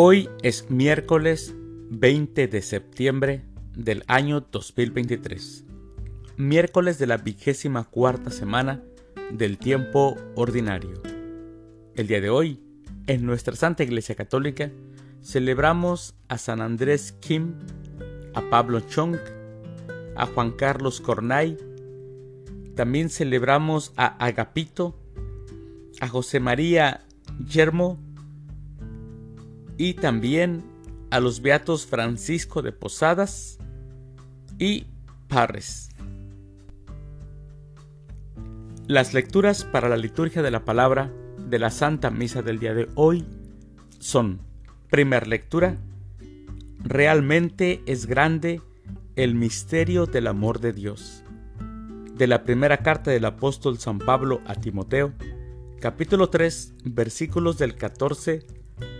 Hoy es miércoles 20 de septiembre del año 2023, miércoles de la vigésima cuarta semana del tiempo ordinario. El día de hoy, en nuestra Santa Iglesia Católica, celebramos a San Andrés Kim, a Pablo Chong, a Juan Carlos Cornay, también celebramos a Agapito, a José María Yermo, y también a los beatos Francisco de Posadas y Parres. Las lecturas para la liturgia de la palabra de la Santa Misa del día de hoy son, primera lectura, realmente es grande el misterio del amor de Dios. De la primera carta del apóstol San Pablo a Timoteo, capítulo 3, versículos del 14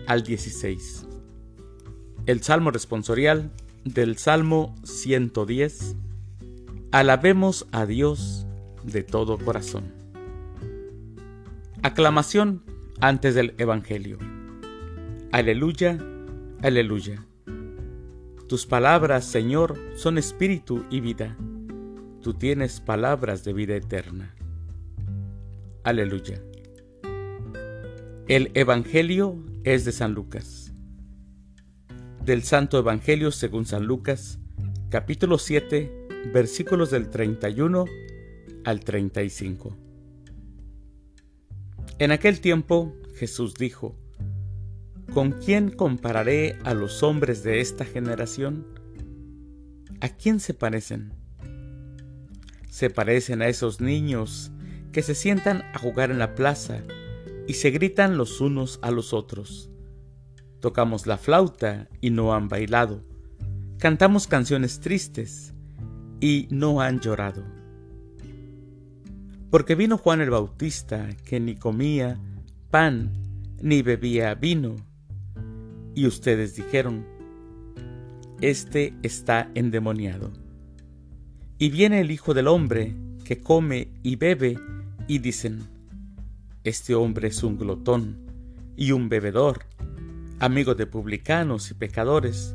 al 16. El Salmo responsorial del Salmo 110. Alabemos a Dios de todo corazón. Aclamación antes del Evangelio. Aleluya, aleluya. Tus palabras, Señor, son espíritu y vida. Tú tienes palabras de vida eterna. Aleluya. El Evangelio es de San Lucas. Del Santo Evangelio según San Lucas, capítulo 7, versículos del 31 al 35. En aquel tiempo Jesús dijo, ¿Con quién compararé a los hombres de esta generación? ¿A quién se parecen? Se parecen a esos niños que se sientan a jugar en la plaza y se gritan los unos a los otros. Tocamos la flauta y no han bailado. Cantamos canciones tristes y no han llorado. Porque vino Juan el Bautista, que ni comía pan ni bebía vino. Y ustedes dijeron, Este está endemoniado. Y viene el Hijo del Hombre, que come y bebe, y dicen, este hombre es un glotón y un bebedor, amigo de publicanos y pecadores,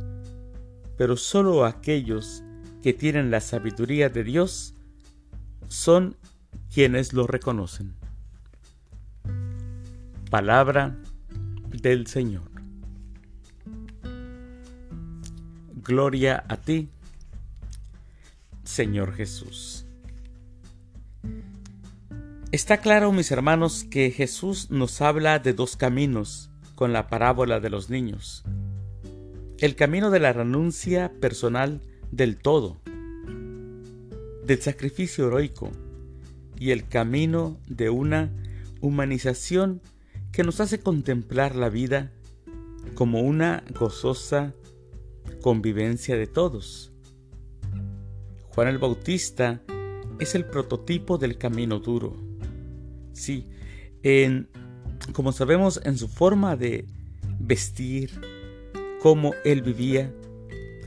pero solo aquellos que tienen la sabiduría de Dios son quienes lo reconocen. Palabra del Señor. Gloria a ti, Señor Jesús. Está claro, mis hermanos, que Jesús nos habla de dos caminos con la parábola de los niños. El camino de la renuncia personal del todo, del sacrificio heroico y el camino de una humanización que nos hace contemplar la vida como una gozosa convivencia de todos. Juan el Bautista es el prototipo del camino duro Sí, en, como sabemos, en su forma de vestir, cómo él vivía,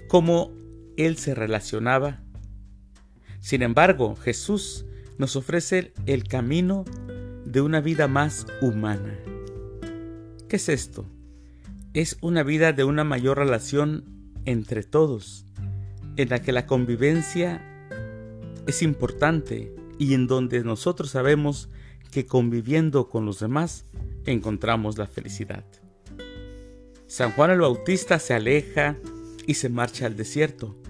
cómo él se relacionaba. Sin embargo, Jesús nos ofrece el camino de una vida más humana. ¿Qué es esto? Es una vida de una mayor relación entre todos, en la que la convivencia es importante y en donde nosotros sabemos que conviviendo con los demás encontramos la felicidad. San Juan el Bautista se aleja y se marcha al desierto.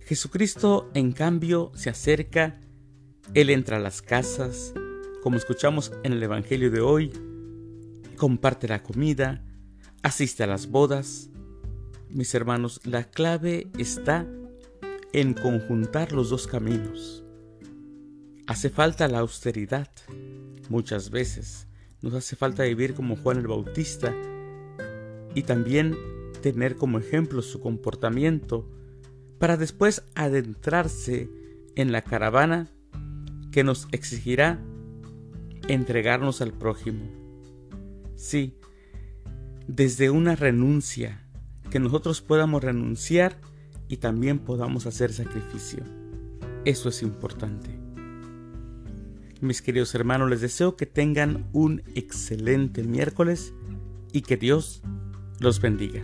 Jesucristo, en cambio, se acerca, Él entra a las casas, como escuchamos en el Evangelio de hoy, comparte la comida, asiste a las bodas. Mis hermanos, la clave está en conjuntar los dos caminos. Hace falta la austeridad, muchas veces. Nos hace falta vivir como Juan el Bautista y también tener como ejemplo su comportamiento para después adentrarse en la caravana que nos exigirá entregarnos al prójimo. Sí, desde una renuncia, que nosotros podamos renunciar y también podamos hacer sacrificio. Eso es importante. Mis queridos hermanos, les deseo que tengan un excelente miércoles y que Dios los bendiga.